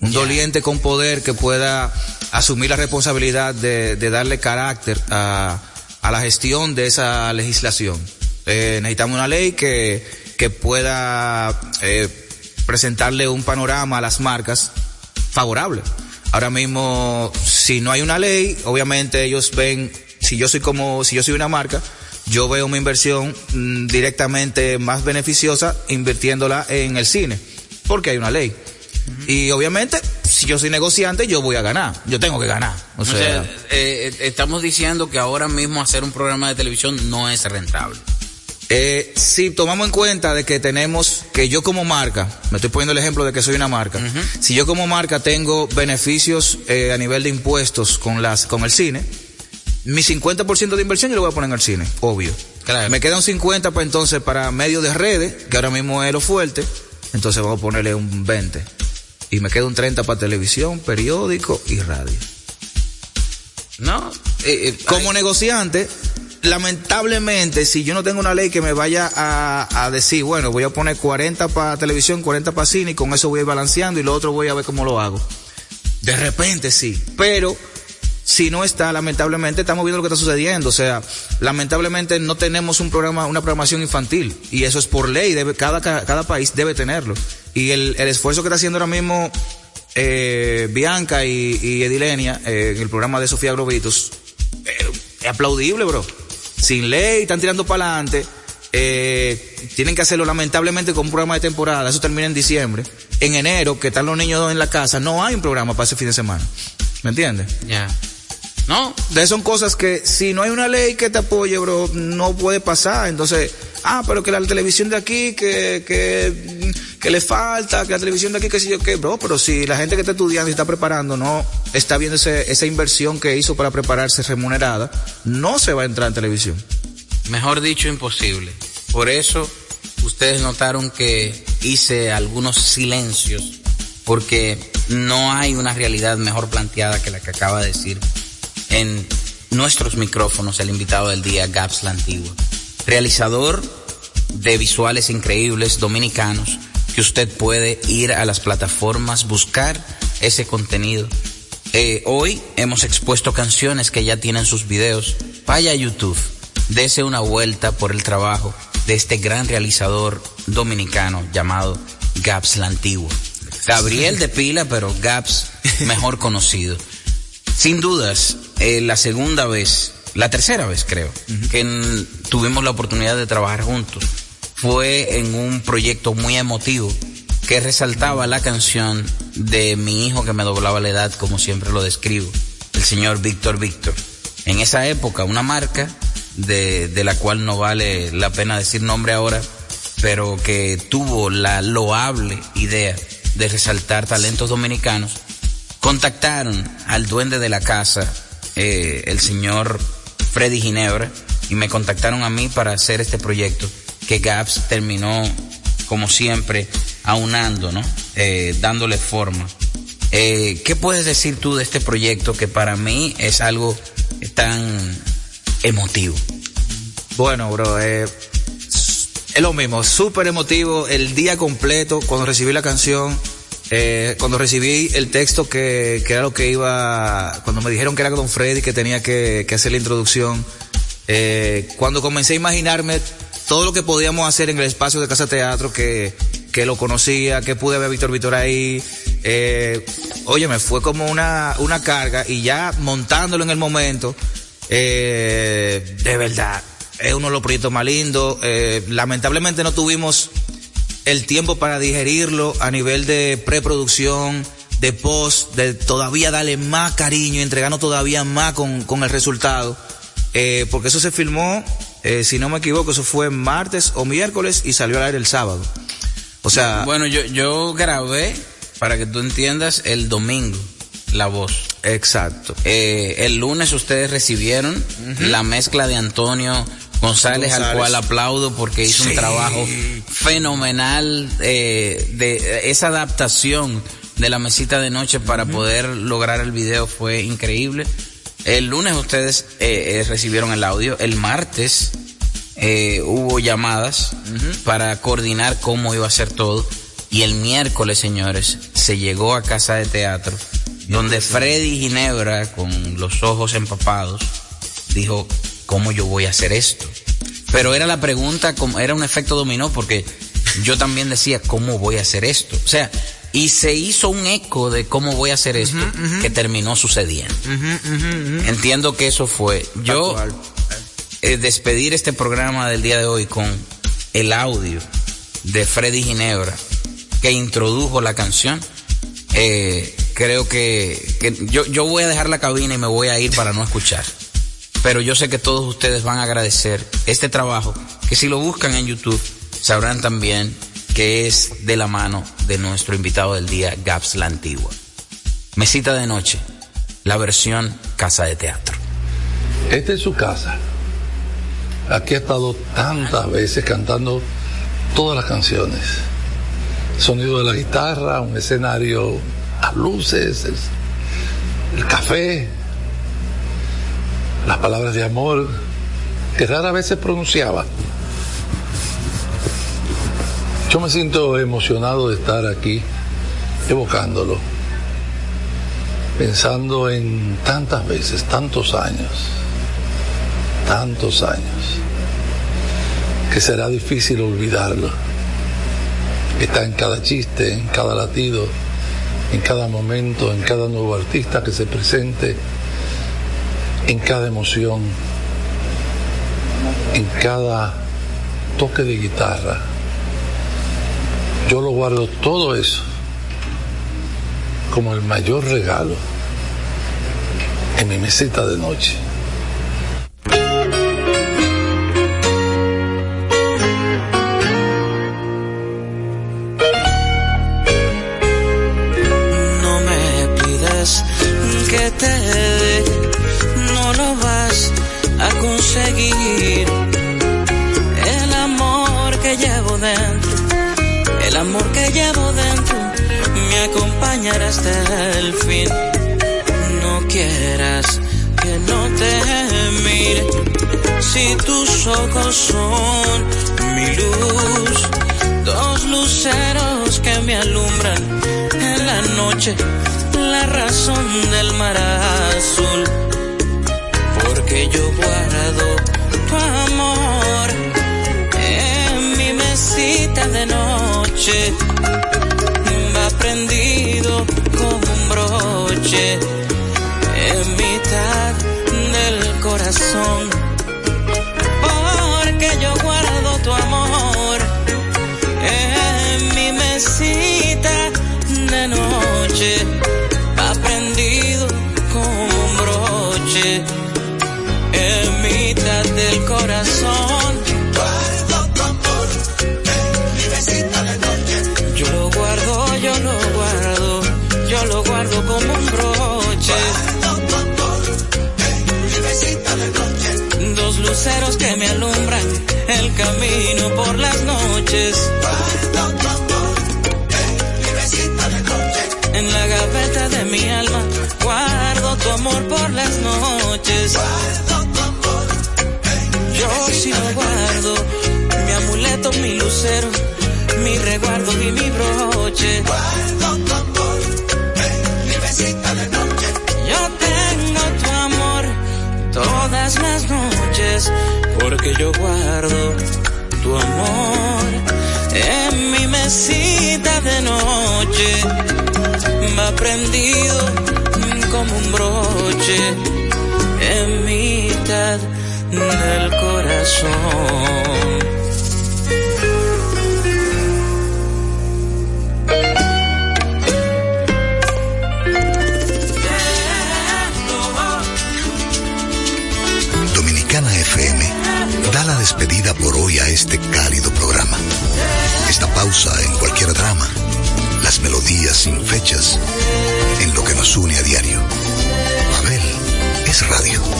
Un doliente con poder que pueda asumir la responsabilidad de, de darle carácter a, a la gestión de esa legislación. Eh, necesitamos una ley que, que pueda eh, presentarle un panorama a las marcas favorable. Ahora mismo, si no hay una ley, obviamente ellos ven, si yo soy como, si yo soy una marca, yo veo mi inversión mm, directamente más beneficiosa invirtiéndola en el cine, porque hay una ley. Y obviamente, si yo soy negociante, yo voy a ganar, yo tengo que ganar. O O sea, sea, eh, eh, estamos diciendo que ahora mismo hacer un programa de televisión no es rentable. Eh, si tomamos en cuenta de que tenemos, que yo como marca, me estoy poniendo el ejemplo de que soy una marca, si yo como marca tengo beneficios eh, a nivel de impuestos con las, con el cine, mi 50% de inversión yo lo voy a poner en el cine, obvio. Claro. Me queda un 50 para entonces para medios de redes, que ahora mismo es lo fuerte, entonces vamos a ponerle un 20. Y me queda un 30 para televisión, periódico y radio. ¿No? Eh, eh, Como negociante, lamentablemente, si yo no tengo una ley que me vaya a, a decir, bueno, voy a poner 40 para televisión, 40 para cine, y con eso voy a ir balanceando y lo otro voy a ver cómo lo hago. De repente sí, pero si no está, lamentablemente estamos viendo lo que está sucediendo. O sea, lamentablemente no tenemos un programa, una programación infantil. Y eso es por ley, cada, cada, país debe tenerlo. Y el, el esfuerzo que está haciendo ahora mismo eh, Bianca y, Edilenia eh, en el programa de Sofía Grovitos, eh, es aplaudible, bro. Sin ley, están tirando para adelante. Eh, tienen que hacerlo lamentablemente con un programa de temporada. Eso termina en diciembre. En enero, que están los niños en la casa, no hay un programa para ese fin de semana. ¿Me entiendes? Ya. ¿No? De son cosas que si no hay una ley que te apoye, bro, no puede pasar. Entonces, ah, pero que la televisión de aquí, que, que, que le falta, que la televisión de aquí, que si yo qué, bro, pero si la gente que está estudiando y está preparando no está viendo ese, esa inversión que hizo para prepararse remunerada, no se va a entrar en televisión. Mejor dicho, imposible. Por eso, ustedes notaron que hice algunos silencios, porque no hay una realidad mejor planteada que la que acaba de decir en nuestros micrófonos el invitado del día, Gaps la Antigua. Realizador de visuales increíbles dominicanos, que usted puede ir a las plataformas, buscar ese contenido. Eh, hoy hemos expuesto canciones que ya tienen sus videos. Vaya a YouTube dese una vuelta por el trabajo de este gran realizador dominicano llamado Gaps la Antigua. Gabriel de Pila, pero Gaps mejor conocido. Sin dudas, eh, la segunda vez, la tercera vez creo, que en- tuvimos la oportunidad de trabajar juntos fue en un proyecto muy emotivo que resaltaba la canción de mi hijo que me doblaba la edad, como siempre lo describo, el señor Víctor Víctor. En esa época, una marca de, de la cual no vale la pena decir nombre ahora, pero que tuvo la loable idea de resaltar talentos dominicanos, contactaron al duende de la casa, eh, el señor Freddy Ginebra, y me contactaron a mí para hacer este proyecto que Gaps terminó, como siempre, aunando, ¿no? Eh, dándole forma. Eh, ¿Qué puedes decir tú de este proyecto que para mí es algo tan emotivo? Bueno, bro, es lo mismo, súper emotivo el día completo cuando recibí la canción, eh, cuando recibí el texto que, era lo que iba, cuando me dijeron que era Don Freddy que tenía que, que hacer la introducción, eh, cuando comencé a imaginarme todo lo que podíamos hacer en el espacio de Casa Teatro, que, que lo conocía, que pude ver a Víctor Víctor ahí, eh, oye, me fue como una, una carga y ya montándolo en el momento, eh, de verdad, es uno de los proyectos más lindos. Eh, lamentablemente no tuvimos el tiempo para digerirlo a nivel de preproducción, de post, de todavía darle más cariño entregarnos todavía más con, con el resultado. Eh, porque eso se filmó, eh, si no me equivoco, eso fue martes o miércoles y salió al aire el sábado. O sea, Bueno, yo, yo grabé, para que tú entiendas, el domingo la voz. exacto. Eh, el lunes ustedes recibieron la mezcla de Antonio González, al cual aplaudo porque hizo un trabajo fenomenal eh, de esa adaptación de la mesita de noche para poder lograr el video fue increíble. El lunes ustedes eh, eh, recibieron el audio, el martes eh, hubo llamadas para coordinar cómo iba a ser todo. Y el miércoles, señores, se llegó a casa de teatro donde Freddy Ginebra, con los ojos empapados, dijo, ¿cómo yo voy a hacer esto? Pero era la pregunta, como- era un efecto dominó porque yo también decía, ¿cómo voy a hacer esto? O sea, y se hizo un eco de cómo voy a hacer esto que terminó sucediendo. Entiendo que eso fue. Yo eh, despedir este programa del día de hoy con el audio de Freddy Ginebra que introdujo la canción. eh, creo que, que yo, yo voy a dejar la cabina y me voy a ir para no escuchar. Pero yo sé que todos ustedes van a agradecer este trabajo, que si lo buscan en YouTube, sabrán también que es de la mano de nuestro invitado del día, Gaps la Antigua. Mesita de noche, la versión Casa de Teatro. Esta es su casa. Aquí ha estado tantas veces cantando todas las canciones. Sonido de la guitarra, un escenario a luces, el, el café, las palabras de amor que rara vez se pronunciaba. Yo me siento emocionado de estar aquí evocándolo, pensando en tantas veces, tantos años, tantos años, que será difícil olvidarlo. Está en cada chiste, en cada latido, en cada momento, en cada nuevo artista que se presente, en cada emoción, en cada toque de guitarra. Yo lo guardo todo eso como el mayor regalo en mi mesita de noche. Hasta el fin. No quieras que no te mire, si tus ojos son mi luz, dos luceros que me alumbran en la noche, la razón del mar azul, porque yo guardo tu amor en mi mesita de noche. Va prendido como un broche en mitad del corazón. Luceros que me alumbran el camino por las noches. En la gaveta de mi alma guardo tu amor por las noches. Yo sí lo guardo, mi amuleto, mi lucero, mi resguardo y mi broche. Yo tengo tu amor todas las noches, porque yo guardo tu amor en mi mesita de noche. Va prendido como un broche en mitad del corazón. Despedida por hoy a este cálido programa. Esta pausa en cualquier drama, las melodías sin fechas, en lo que nos une a diario. Abel es radio.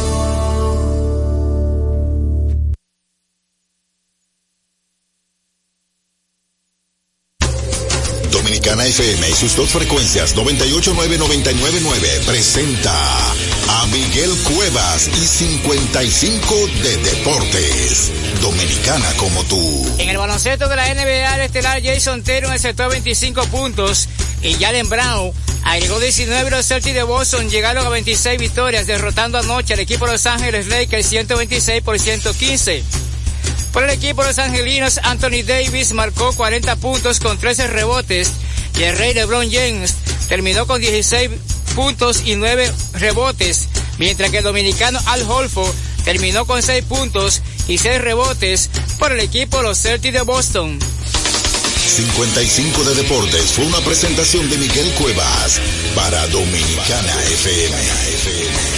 FM y sus dos frecuencias 989-999 presenta a Miguel Cuevas y 55 de Deportes. Dominicana como tú. En el baloncesto de la NBA, el estelar Jason Tatum aceptó 25 puntos y Jalen Brown agregó 19 y los Celtics de Boston llegaron a 26 victorias, derrotando anoche al equipo de Los Ángeles Lakers 126 por 115. Por el equipo de los angelinos, Anthony Davis marcó 40 puntos con 13 rebotes y el rey LeBron James terminó con 16 puntos y 9 rebotes, mientras que el dominicano Al Holford terminó con 6 puntos y 6 rebotes por el equipo los Celtics de Boston. 55 de Deportes fue una presentación de Miguel Cuevas para Dominicana FM.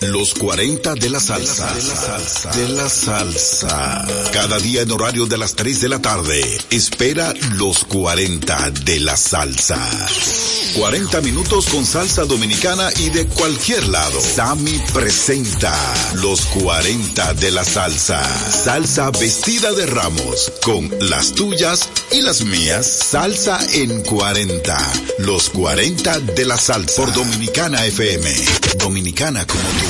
Los 40 de la salsa. De la salsa. Cada día en horario de las 3 de la tarde. Espera los 40 de la salsa. 40 minutos con salsa dominicana y de cualquier lado. Sammy presenta los 40 de la salsa. Salsa vestida de ramos. Con las tuyas y las mías. Salsa en 40. Los 40 de la salsa. Por Dominicana FM. Dominicana como tú.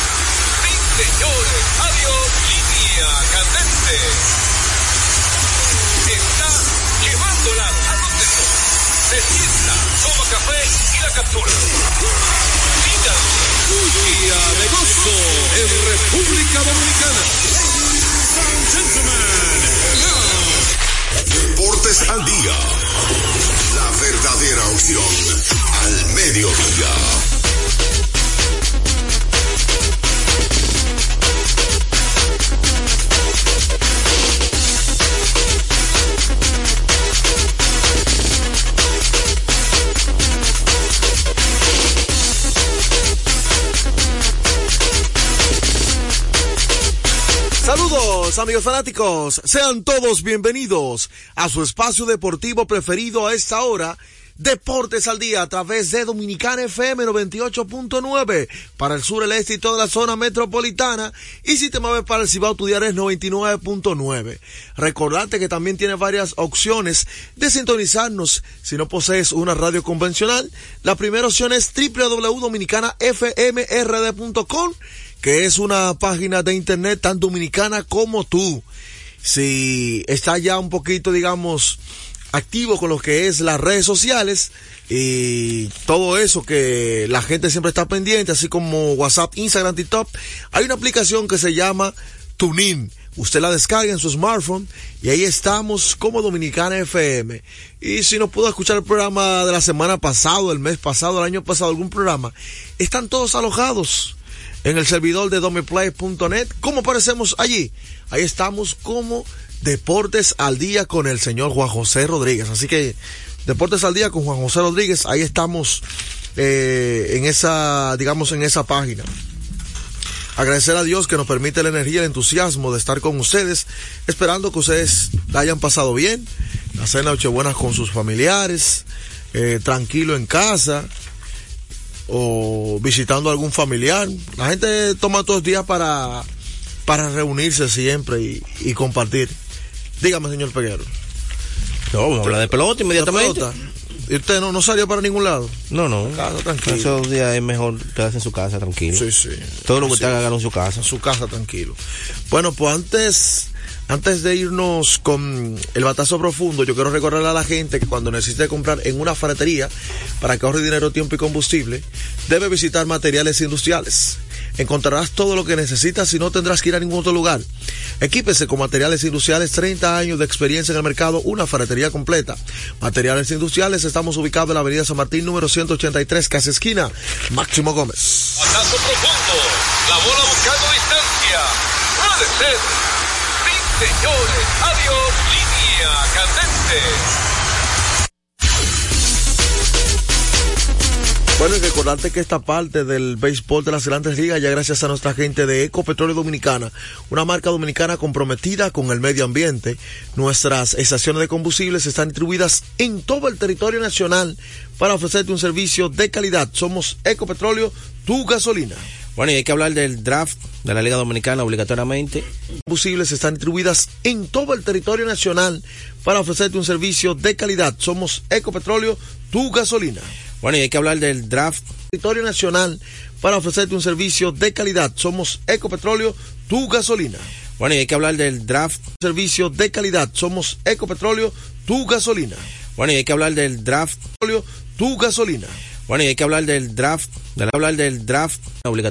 Señores, adiós, línea candente. Está llevándolas a los dedos. Despierta, toma café y la captura. Vida, día de gozo en República Dominicana. Ladies and gentlemen, Deportes al día. La verdadera opción al mediodía. Amigos fanáticos, sean todos bienvenidos a su espacio deportivo preferido a esta hora, Deportes al Día a través de Dominicana FM 98.9 para el sur, el este y toda la zona metropolitana y si te mueves para el Cibao tu es 99.9. Recordarte que también tiene varias opciones de sintonizarnos si no posees una radio convencional. La primera opción es www.dominicanafmrd.com que es una página de internet tan dominicana como tú. Si está ya un poquito, digamos, activo con lo que es las redes sociales y todo eso que la gente siempre está pendiente, así como WhatsApp, Instagram, TikTok, hay una aplicación que se llama TuneIn. Usted la descarga en su smartphone y ahí estamos como Dominicana FM. Y si no pudo escuchar el programa de la semana pasada, el mes pasado, el año pasado, algún programa, están todos alojados en el servidor de domiplay.net. ¿Cómo aparecemos allí? Ahí estamos como Deportes al Día con el señor Juan José Rodríguez. Así que Deportes al Día con Juan José Rodríguez, ahí estamos eh, en esa, digamos, en esa página. Agradecer a Dios que nos permite la energía y el entusiasmo de estar con ustedes, esperando que ustedes la hayan pasado bien, hacer nochebuenas con sus familiares, eh, tranquilo en casa, o visitando a algún familiar. La gente toma todos los días para, para reunirse siempre y, y compartir. Dígame, señor Peguero. No, vamos a hablar de pelota inmediatamente. ¿Y usted no, no salió para ningún lado? No, no. Casa, tranquilo. Esos días es mejor quedarse en su casa, tranquilo. Sí, sí. Todo lo que usted haga en su casa. En su casa, tranquilo. Bueno, pues antes, antes de irnos con el batazo profundo, yo quiero recordarle a la gente que cuando necesite comprar en una ferretería para que ahorre dinero, tiempo y combustible, debe visitar materiales industriales. Encontrarás todo lo que necesitas y no tendrás que ir a ningún otro lugar. Equípese con materiales industriales, 30 años de experiencia en el mercado, una ferretería completa. Materiales industriales, estamos ubicados en la avenida San Martín, número 183, casa esquina, Máximo Gómez. Batazo profundo. La bola buscando distancia. Puede ser. Señores. Adiós. Línea candente. Bueno, y recordarte que esta parte del béisbol de las grandes ligas ya gracias a nuestra gente de Ecopetróleo Dominicana, una marca dominicana comprometida con el medio ambiente. Nuestras estaciones de combustibles están distribuidas en todo el territorio nacional para ofrecerte un servicio de calidad. Somos Ecopetróleo, tu gasolina. Bueno, y hay que hablar del draft de la Liga Dominicana obligatoriamente. Combustibles están distribuidas en todo el territorio nacional para ofrecerte un servicio de calidad. Somos Ecopetróleo, tu gasolina. Bueno, y hay que hablar del draft. Territorio nacional para ofrecerte un servicio de calidad. Somos Ecopetróleo, tu gasolina. Bueno, y hay que hablar del draft. Servicio de calidad. Somos Ecopetróleo, tu gasolina. Bueno, y hay que hablar del draft. Tu gasolina. Bueno, y hay que hablar del draft. De hablar del draft obligatorio.